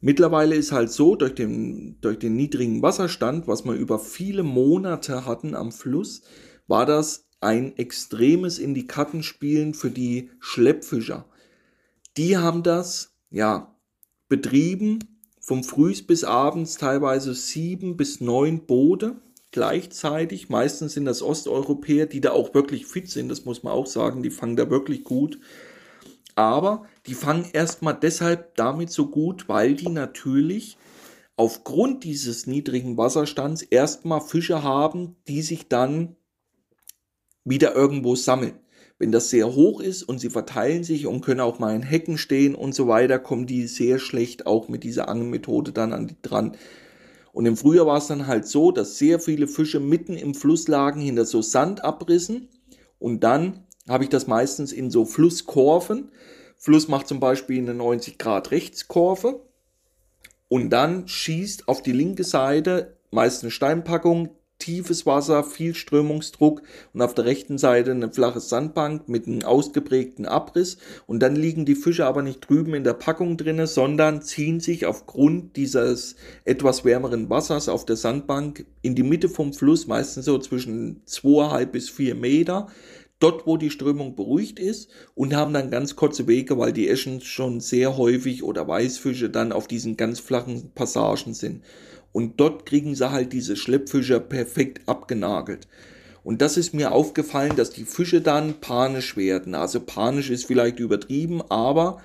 Mittlerweile ist halt so, durch den, durch den niedrigen Wasserstand, was wir über viele Monate hatten am Fluss, war das ein extremes in die Karten spielen für die Schleppfischer. Die haben das, ja, betrieben, vom Frühs bis abends teilweise sieben bis neun Boote gleichzeitig. Meistens sind das Osteuropäer, die da auch wirklich fit sind, das muss man auch sagen, die fangen da wirklich gut. Aber die fangen erstmal deshalb damit so gut, weil die natürlich aufgrund dieses niedrigen Wasserstands erstmal Fische haben, die sich dann wieder irgendwo sammeln. Wenn das sehr hoch ist und sie verteilen sich und können auch mal in Hecken stehen und so weiter, kommen die sehr schlecht auch mit dieser Angelmethode dann an die dran. Und im Frühjahr war es dann halt so, dass sehr viele Fische mitten im Fluss lagen hinter so Sandabrissen und dann habe ich das meistens in so Flusskurven. Fluss macht zum Beispiel eine 90 Grad Rechtskurve und dann schießt auf die linke Seite meist eine Steinpackung tiefes Wasser, viel Strömungsdruck und auf der rechten Seite eine flache Sandbank mit einem ausgeprägten Abriss und dann liegen die Fische aber nicht drüben in der Packung drinne, sondern ziehen sich aufgrund dieses etwas wärmeren Wassers auf der Sandbank in die Mitte vom Fluss, meistens so zwischen zweieinhalb bis vier Meter, dort, wo die Strömung beruhigt ist und haben dann ganz kurze Wege, weil die Eschen schon sehr häufig oder Weißfische dann auf diesen ganz flachen Passagen sind. Und dort kriegen sie halt diese Schleppfische perfekt abgenagelt. Und das ist mir aufgefallen, dass die Fische dann panisch werden. Also panisch ist vielleicht übertrieben, aber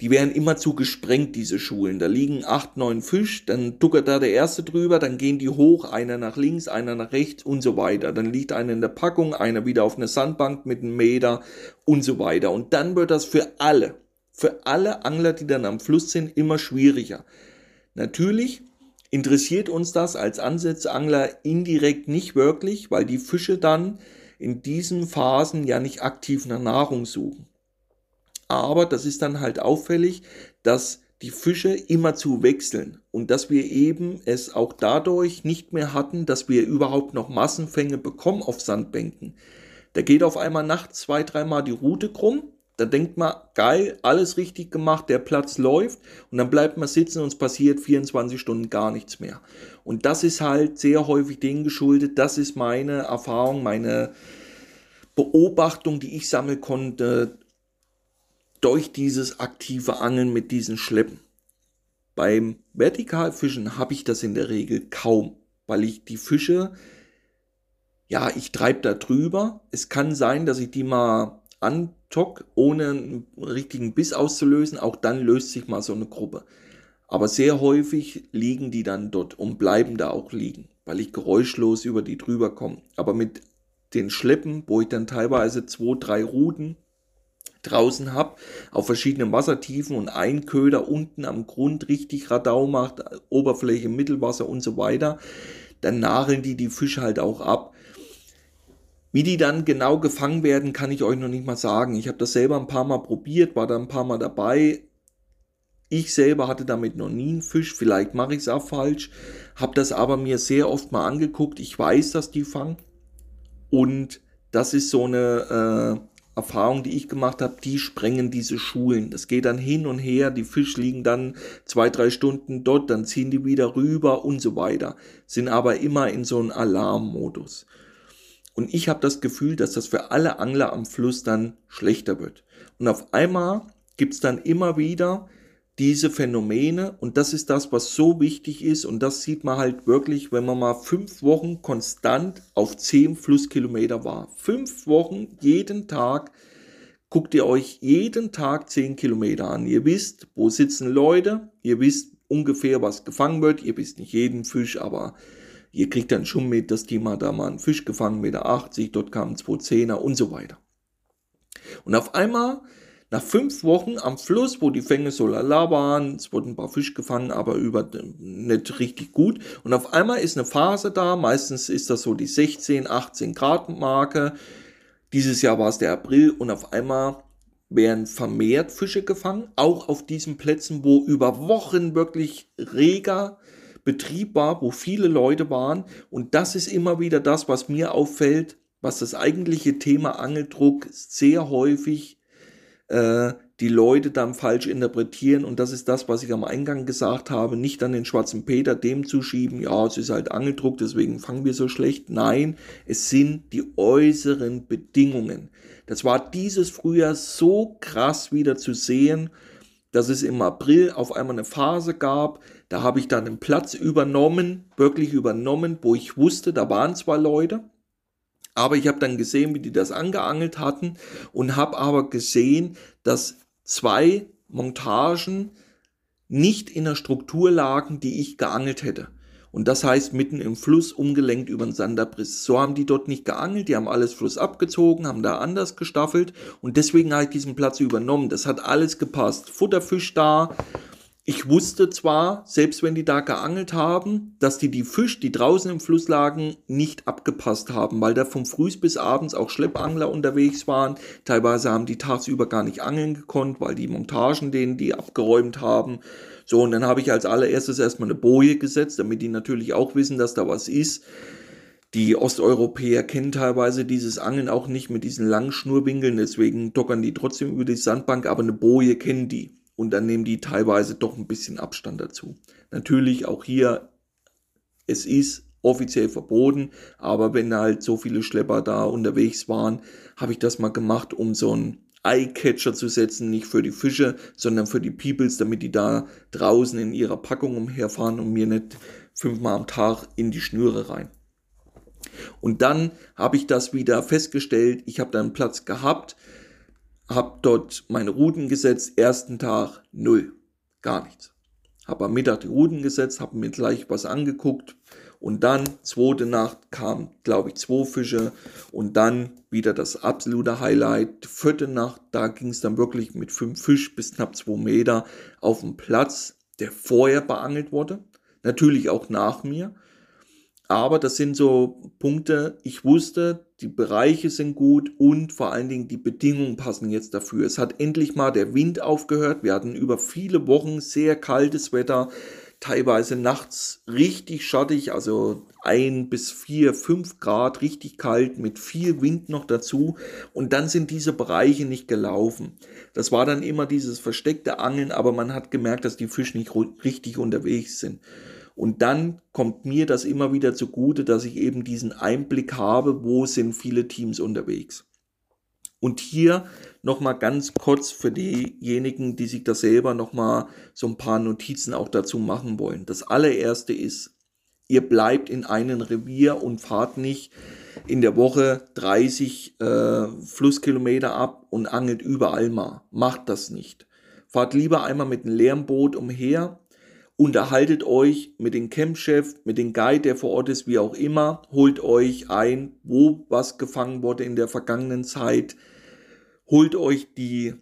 die werden immer zu gesprengt, diese Schulen. Da liegen acht, neun Fisch, dann duckert da der erste drüber, dann gehen die hoch, einer nach links, einer nach rechts und so weiter. Dann liegt einer in der Packung, einer wieder auf einer Sandbank mit einem Meter und so weiter. Und dann wird das für alle, für alle Angler, die dann am Fluss sind, immer schwieriger. Natürlich interessiert uns das als Ansatzangler indirekt nicht wirklich, weil die Fische dann in diesen Phasen ja nicht aktiv nach Nahrung suchen. Aber das ist dann halt auffällig, dass die Fische immer zu wechseln und dass wir eben es auch dadurch nicht mehr hatten, dass wir überhaupt noch Massenfänge bekommen auf Sandbänken. Da geht auf einmal nachts zwei, dreimal die Route krumm, Da denkt man, geil, alles richtig gemacht, der Platz läuft und dann bleibt man sitzen und es passiert 24 Stunden gar nichts mehr. Und das ist halt sehr häufig dem geschuldet, das ist meine Erfahrung, meine Beobachtung, die ich sammeln konnte durch dieses aktive Angeln mit diesen Schleppen. Beim Vertikalfischen habe ich das in der Regel kaum, weil ich die Fische, ja, ich treibe da drüber. Es kann sein, dass ich die mal antock, ohne einen richtigen Biss auszulösen. Auch dann löst sich mal so eine Gruppe. Aber sehr häufig liegen die dann dort und bleiben da auch liegen, weil ich geräuschlos über die drüber komme. Aber mit den Schleppen, wo ich dann teilweise zwei, drei Ruten draußen habe, auf verschiedenen Wassertiefen und ein Köder unten am Grund richtig Radau macht, Oberfläche, Mittelwasser und so weiter, dann nageln die die Fische halt auch ab. Wie die dann genau gefangen werden, kann ich euch noch nicht mal sagen. Ich habe das selber ein paar Mal probiert, war da ein paar Mal dabei. Ich selber hatte damit noch nie einen Fisch, vielleicht mache ich es auch falsch, habe das aber mir sehr oft mal angeguckt. Ich weiß, dass die fangen und das ist so eine äh, Erfahrung, die ich gemacht habe, die sprengen diese Schulen. Das geht dann hin und her, die Fische liegen dann zwei, drei Stunden dort, dann ziehen die wieder rüber und so weiter, sind aber immer in so einem Alarmmodus. Und ich habe das Gefühl, dass das für alle Angler am Fluss dann schlechter wird. Und auf einmal gibt's dann immer wieder diese Phänomene und das ist das, was so wichtig ist und das sieht man halt wirklich, wenn man mal fünf Wochen konstant auf zehn Flusskilometer war. Fünf Wochen, jeden Tag, guckt ihr euch jeden Tag zehn Kilometer an. Ihr wisst, wo sitzen Leute, ihr wisst ungefähr, was gefangen wird, ihr wisst nicht jeden Fisch, aber Ihr kriegt dann schon mit, dass die mal da mal einen Fisch gefangen, Meter 80, dort kamen zwei Zehner und so weiter. Und auf einmal, nach fünf Wochen am Fluss, wo die Fänge so lala waren, es wurden ein paar Fisch gefangen, aber über nicht richtig gut. Und auf einmal ist eine Phase da, meistens ist das so die 16, 18 Grad Marke. Dieses Jahr war es der April und auf einmal werden vermehrt Fische gefangen, auch auf diesen Plätzen, wo über Wochen wirklich reger Betrieb war, wo viele Leute waren. Und das ist immer wieder das, was mir auffällt, was das eigentliche Thema Angeldruck sehr häufig äh, die Leute dann falsch interpretieren. Und das ist das, was ich am Eingang gesagt habe. Nicht an den schwarzen Peter dem zuschieben, ja, es ist halt Angeldruck, deswegen fangen wir so schlecht. Nein, es sind die äußeren Bedingungen. Das war dieses Frühjahr so krass wieder zu sehen, dass es im April auf einmal eine Phase gab, da habe ich dann einen Platz übernommen, wirklich übernommen, wo ich wusste, da waren zwar Leute, aber ich habe dann gesehen, wie die das angeangelt hatten und habe aber gesehen, dass zwei Montagen nicht in der Struktur lagen, die ich geangelt hätte. Und das heißt mitten im Fluss umgelenkt über den Sanderbriss. So haben die dort nicht geangelt, die haben alles Fluss abgezogen, haben da anders gestaffelt und deswegen habe ich diesen Platz übernommen. Das hat alles gepasst. Futterfisch da, ich wusste zwar, selbst wenn die da geangelt haben, dass die die Fisch, die draußen im Fluss lagen, nicht abgepasst haben, weil da vom Früh bis abends auch Schleppangler unterwegs waren. Teilweise haben die tagsüber gar nicht angeln gekonnt, weil die Montagen denen die abgeräumt haben. So, und dann habe ich als allererstes erstmal eine Boje gesetzt, damit die natürlich auch wissen, dass da was ist. Die Osteuropäer kennen teilweise dieses Angeln auch nicht mit diesen langen Schnurwinkeln, deswegen dockern die trotzdem über die Sandbank, aber eine Boje kennen die und dann nehmen die teilweise doch ein bisschen Abstand dazu. Natürlich auch hier, es ist offiziell verboten, aber wenn halt so viele Schlepper da unterwegs waren, habe ich das mal gemacht, um so einen Eyecatcher zu setzen, nicht für die Fische, sondern für die Peoples, damit die da draußen in ihrer Packung umherfahren und mir nicht fünfmal am Tag in die Schnüre rein. Und dann habe ich das wieder festgestellt, ich habe da einen Platz gehabt, habe dort meine Routen gesetzt, ersten Tag null, gar nichts. Habe am Mittag die Routen gesetzt, habe mir gleich was angeguckt und dann, zweite Nacht, kamen, glaube ich, zwei Fische und dann wieder das absolute Highlight. Vierte Nacht, da ging es dann wirklich mit fünf Fisch bis knapp zwei Meter auf dem Platz, der vorher beangelt wurde. Natürlich auch nach mir. Aber das sind so Punkte, ich wusste, die Bereiche sind gut und vor allen Dingen die Bedingungen passen jetzt dafür. Es hat endlich mal der Wind aufgehört. Wir hatten über viele Wochen sehr kaltes Wetter. teilweise nachts richtig schattig, also ein bis vier, fünf Grad, richtig kalt, mit viel Wind noch dazu. Und dann sind diese Bereiche nicht gelaufen. Das war dann immer dieses versteckte Angeln, aber man hat gemerkt, dass die Fische nicht richtig unterwegs sind. Und dann kommt mir das immer wieder zugute, dass ich eben diesen Einblick habe, wo sind viele Teams unterwegs. Und hier nochmal ganz kurz für diejenigen, die sich da selber nochmal so ein paar Notizen auch dazu machen wollen. Das allererste ist, ihr bleibt in einem Revier und fahrt nicht in der Woche 30 äh, Flusskilometer ab und angelt überall mal. Macht das nicht. Fahrt lieber einmal mit einem leeren Boot umher, unterhaltet euch mit dem Campchef, mit dem Guide, der vor Ort ist, wie auch immer, holt euch ein, wo was gefangen wurde in der vergangenen Zeit, holt euch die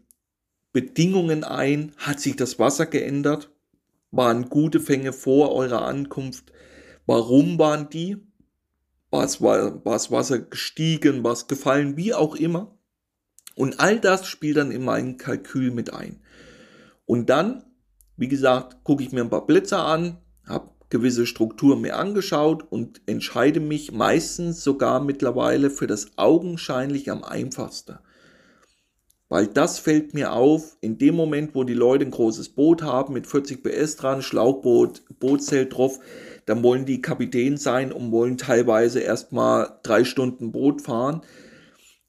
Bedingungen ein, hat sich das Wasser geändert, waren gute Fänge vor eurer Ankunft, warum waren die, war was Wasser gestiegen, was gefallen, wie auch immer. Und all das spielt dann in mein Kalkül mit ein. Und dann wie gesagt, gucke ich mir ein paar Blitzer an, habe gewisse Strukturen mir angeschaut und entscheide mich meistens sogar mittlerweile für das augenscheinlich am einfachsten. Weil das fällt mir auf, in dem Moment, wo die Leute ein großes Boot haben mit 40 PS dran, Schlauchboot, Bootzelt drauf, dann wollen die Kapitän sein und wollen teilweise erstmal drei Stunden Boot fahren.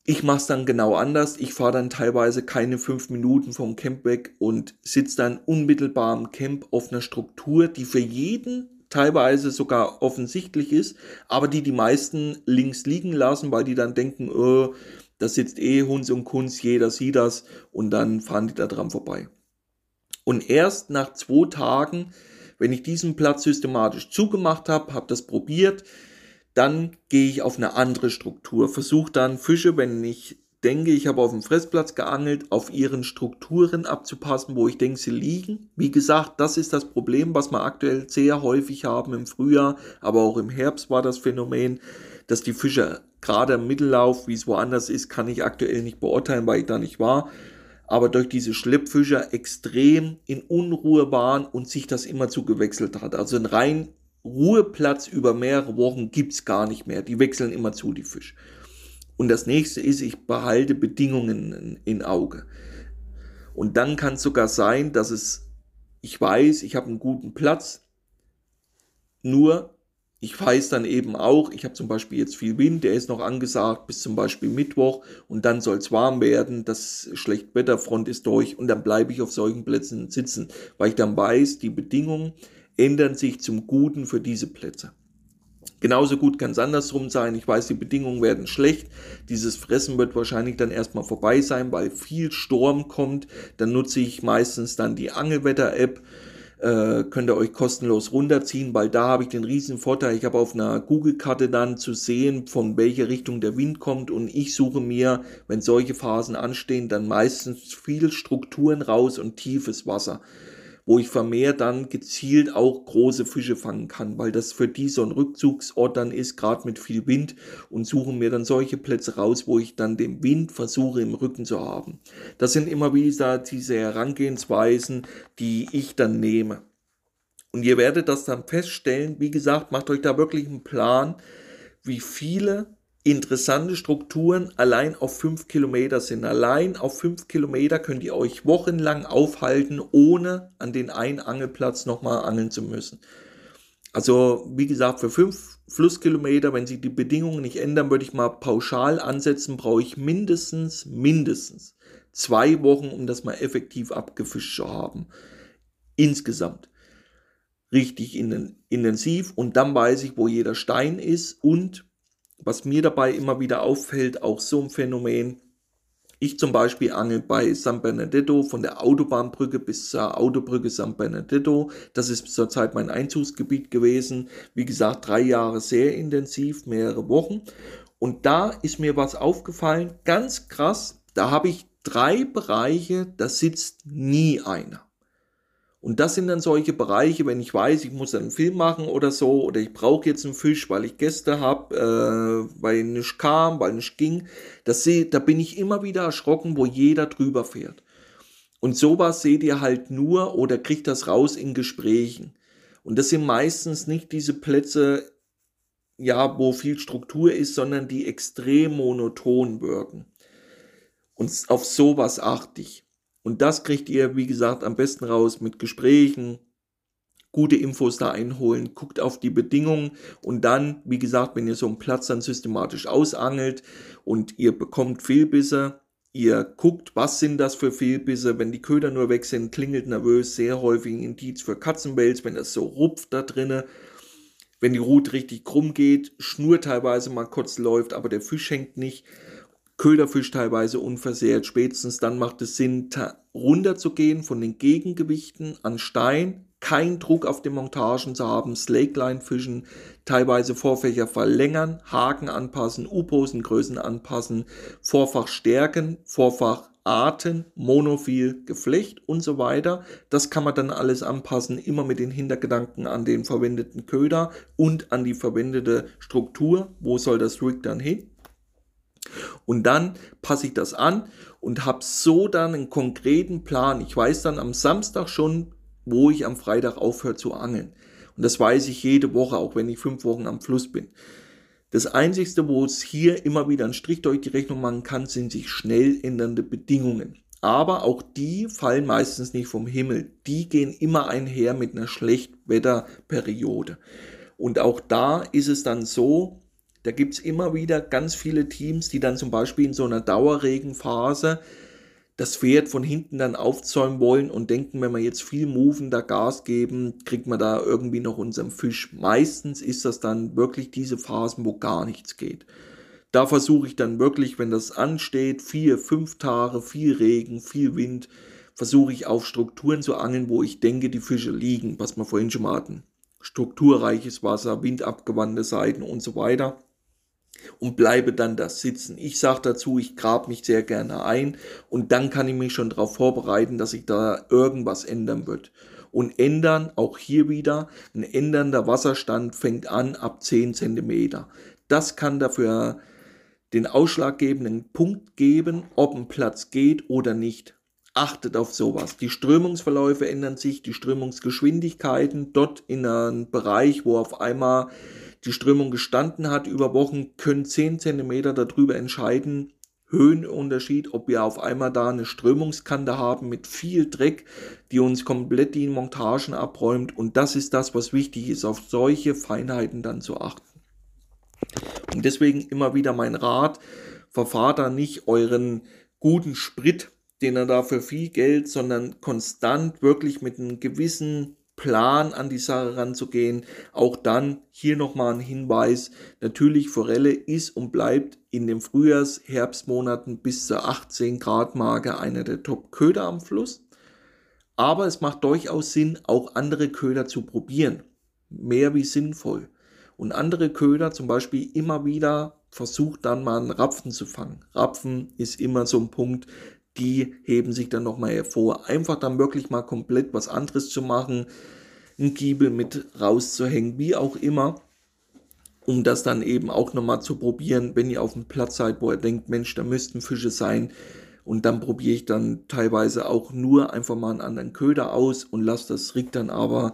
Ich mache es dann genau anders. Ich fahre dann teilweise keine fünf Minuten vom Camp weg und sitze dann unmittelbar im Camp auf einer Struktur, die für jeden teilweise sogar offensichtlich ist, aber die die meisten links liegen lassen, weil die dann denken, oh, das sitzt eh Hunds und Kunst, jeder sieht das und dann fahren die da dran vorbei. Und erst nach zwei Tagen, wenn ich diesen Platz systematisch zugemacht habe, habe das probiert, dann gehe ich auf eine andere Struktur, versuche dann Fische, wenn ich denke, ich habe auf dem Fressplatz geangelt, auf ihren Strukturen abzupassen, wo ich denke, sie liegen. Wie gesagt, das ist das Problem, was wir aktuell sehr häufig haben im Frühjahr, aber auch im Herbst war das Phänomen, dass die Fische gerade im Mittellauf, wie es woanders ist, kann ich aktuell nicht beurteilen, weil ich da nicht war, aber durch diese Schleppfische extrem in Unruhe waren und sich das immer zu gewechselt hat. Also ein rein Ruheplatz über mehrere Wochen gibt's gar nicht mehr. Die wechseln immer zu, die Fische. Und das nächste ist, ich behalte Bedingungen in, in Auge. Und dann kann es sogar sein, dass es, ich weiß, ich habe einen guten Platz, nur ich weiß dann eben auch, ich habe zum Beispiel jetzt viel Wind, der ist noch angesagt bis zum Beispiel Mittwoch und dann soll es warm werden, das Schlechtwetterfront ist durch und dann bleibe ich auf solchen Plätzen sitzen, weil ich dann weiß, die Bedingungen, ändern sich zum Guten für diese Plätze. Genauso gut kann es andersrum sein. Ich weiß, die Bedingungen werden schlecht. Dieses Fressen wird wahrscheinlich dann erstmal vorbei sein, weil viel Sturm kommt. Dann nutze ich meistens dann die Angelwetter-App. Äh, könnt ihr euch kostenlos runterziehen, weil da habe ich den riesen Vorteil. Ich habe auf einer Google-Karte dann zu sehen, von welcher Richtung der Wind kommt und ich suche mir, wenn solche Phasen anstehen, dann meistens viel Strukturen raus und tiefes Wasser wo ich vermehrt dann gezielt auch große Fische fangen kann, weil das für die so ein Rückzugsort dann ist, gerade mit viel Wind und suche mir dann solche Plätze raus, wo ich dann den Wind versuche im Rücken zu haben. Das sind immer wieder diese Herangehensweisen, die ich dann nehme. Und ihr werdet das dann feststellen, wie gesagt, macht euch da wirklich einen Plan, wie viele interessante Strukturen allein auf fünf Kilometer sind. Allein auf fünf Kilometer könnt ihr euch wochenlang aufhalten, ohne an den einen Angelplatz nochmal angeln zu müssen. Also, wie gesagt, für fünf Flusskilometer, wenn sich die Bedingungen nicht ändern, würde ich mal pauschal ansetzen, brauche ich mindestens, mindestens zwei Wochen, um das mal effektiv abgefischt zu haben. Insgesamt. Richtig intensiv und dann weiß ich, wo jeder Stein ist und was mir dabei immer wieder auffällt, auch so ein Phänomen, ich zum Beispiel angel bei San Benedetto von der Autobahnbrücke bis zur Autobrücke San Benedetto. Das ist zurzeit mein Einzugsgebiet gewesen. Wie gesagt, drei Jahre sehr intensiv, mehrere Wochen. Und da ist mir was aufgefallen, ganz krass. Da habe ich drei Bereiche, da sitzt nie einer. Und das sind dann solche Bereiche, wenn ich weiß, ich muss einen Film machen oder so, oder ich brauche jetzt einen Fisch, weil ich Gäste habe, äh, weil nicht kam, weil nicht ging. Das seh, da bin ich immer wieder erschrocken, wo jeder drüber fährt. Und sowas seht ihr halt nur oder kriegt das raus in Gesprächen. Und das sind meistens nicht diese Plätze, ja, wo viel Struktur ist, sondern die extrem monoton wirken. Und auf sowas achte ich. Und das kriegt ihr, wie gesagt, am besten raus mit Gesprächen, gute Infos da einholen, guckt auf die Bedingungen. Und dann, wie gesagt, wenn ihr so einen Platz dann systematisch ausangelt und ihr bekommt Fehlbisse, ihr guckt, was sind das für Fehlbisse, wenn die Köder nur weg sind, klingelt nervös, sehr häufig ein Indiz für Katzenbells, wenn das so rupft da drinne, wenn die Route richtig krumm geht, Schnur teilweise mal kurz läuft, aber der Fisch hängt nicht, Köderfisch teilweise unversehrt. Spätestens dann macht es Sinn, runterzugehen von den Gegengewichten an Stein, keinen Druck auf den Montagen zu haben, Slakeline fischen, teilweise Vorfächer verlängern, Haken anpassen, U-Posengrößen anpassen, Vorfach stärken, Vorfach Arten, Monophil, Geflecht und so weiter. Das kann man dann alles anpassen, immer mit den Hintergedanken an den verwendeten Köder und an die verwendete Struktur. Wo soll das Rig dann hin? Und dann passe ich das an und habe so dann einen konkreten Plan. Ich weiß dann am Samstag schon, wo ich am Freitag aufhöre zu angeln. Und das weiß ich jede Woche, auch wenn ich fünf Wochen am Fluss bin. Das Einzige, wo es hier immer wieder einen Strich durch die Rechnung machen kann, sind sich schnell ändernde Bedingungen. Aber auch die fallen meistens nicht vom Himmel. Die gehen immer einher mit einer Schlechtwetterperiode. Und auch da ist es dann so, da gibt es immer wieder ganz viele Teams, die dann zum Beispiel in so einer Dauerregenphase das Pferd von hinten dann aufzäumen wollen und denken, wenn wir jetzt viel moven, da Gas geben, kriegt man da irgendwie noch unseren Fisch. Meistens ist das dann wirklich diese Phasen, wo gar nichts geht. Da versuche ich dann wirklich, wenn das ansteht, vier, fünf Tage, viel Regen, viel Wind, versuche ich auf Strukturen zu angeln, wo ich denke, die Fische liegen, was wir vorhin schon mal hatten. Strukturreiches Wasser, windabgewandte Seiten und so weiter und bleibe dann da sitzen. Ich sage dazu, ich grab mich sehr gerne ein und dann kann ich mich schon darauf vorbereiten, dass sich da irgendwas ändern wird. Und ändern, auch hier wieder, ein ändernder Wasserstand fängt an ab 10 cm. Das kann dafür den ausschlaggebenden Punkt geben, ob ein Platz geht oder nicht. Achtet auf sowas. Die Strömungsverläufe ändern sich, die Strömungsgeschwindigkeiten dort in einem Bereich, wo auf einmal die Strömung gestanden hat über Wochen, können 10 cm darüber entscheiden, Höhenunterschied, ob wir auf einmal da eine Strömungskante haben mit viel Dreck, die uns komplett die Montagen abräumt. Und das ist das, was wichtig ist, auf solche Feinheiten dann zu achten. Und deswegen immer wieder mein Rat, verfahrt da nicht euren guten Sprit, den er da für viel Geld, sondern konstant wirklich mit einem gewissen Plan an die Sache ranzugehen. Auch dann hier nochmal ein Hinweis. Natürlich Forelle ist und bleibt in den Frühjahrs-, Herbstmonaten bis zur 18 Grad Marke einer der Top-Köder am Fluss. Aber es macht durchaus Sinn, auch andere Köder zu probieren. Mehr wie sinnvoll. Und andere Köder zum Beispiel immer wieder versucht dann mal einen Rapfen zu fangen. Rapfen ist immer so ein Punkt, die heben sich dann nochmal hervor. Einfach dann wirklich mal komplett was anderes zu machen, einen Giebel mit rauszuhängen, wie auch immer, um das dann eben auch nochmal zu probieren, wenn ihr auf dem Platz seid, wo ihr denkt, Mensch, da müssten Fische sein. Und dann probiere ich dann teilweise auch nur einfach mal einen anderen Köder aus und lasse das Rig dann aber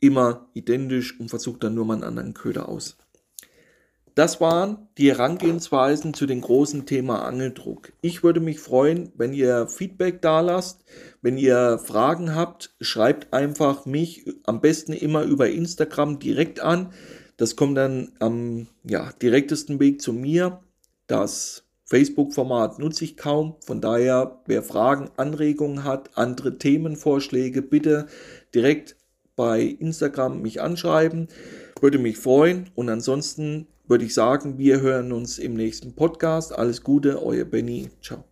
immer identisch und versuche dann nur mal einen anderen Köder aus. Das waren die Herangehensweisen zu dem großen Thema Angeldruck. Ich würde mich freuen, wenn ihr Feedback da lasst. Wenn ihr Fragen habt, schreibt einfach mich am besten immer über Instagram direkt an. Das kommt dann am ja, direktesten Weg zu mir. Das Facebook-Format nutze ich kaum. Von daher, wer Fragen, Anregungen hat, andere Themenvorschläge, bitte direkt bei Instagram mich anschreiben. Würde mich freuen. Und ansonsten würde ich sagen, wir hören uns im nächsten Podcast. Alles Gute, euer Benny. Ciao.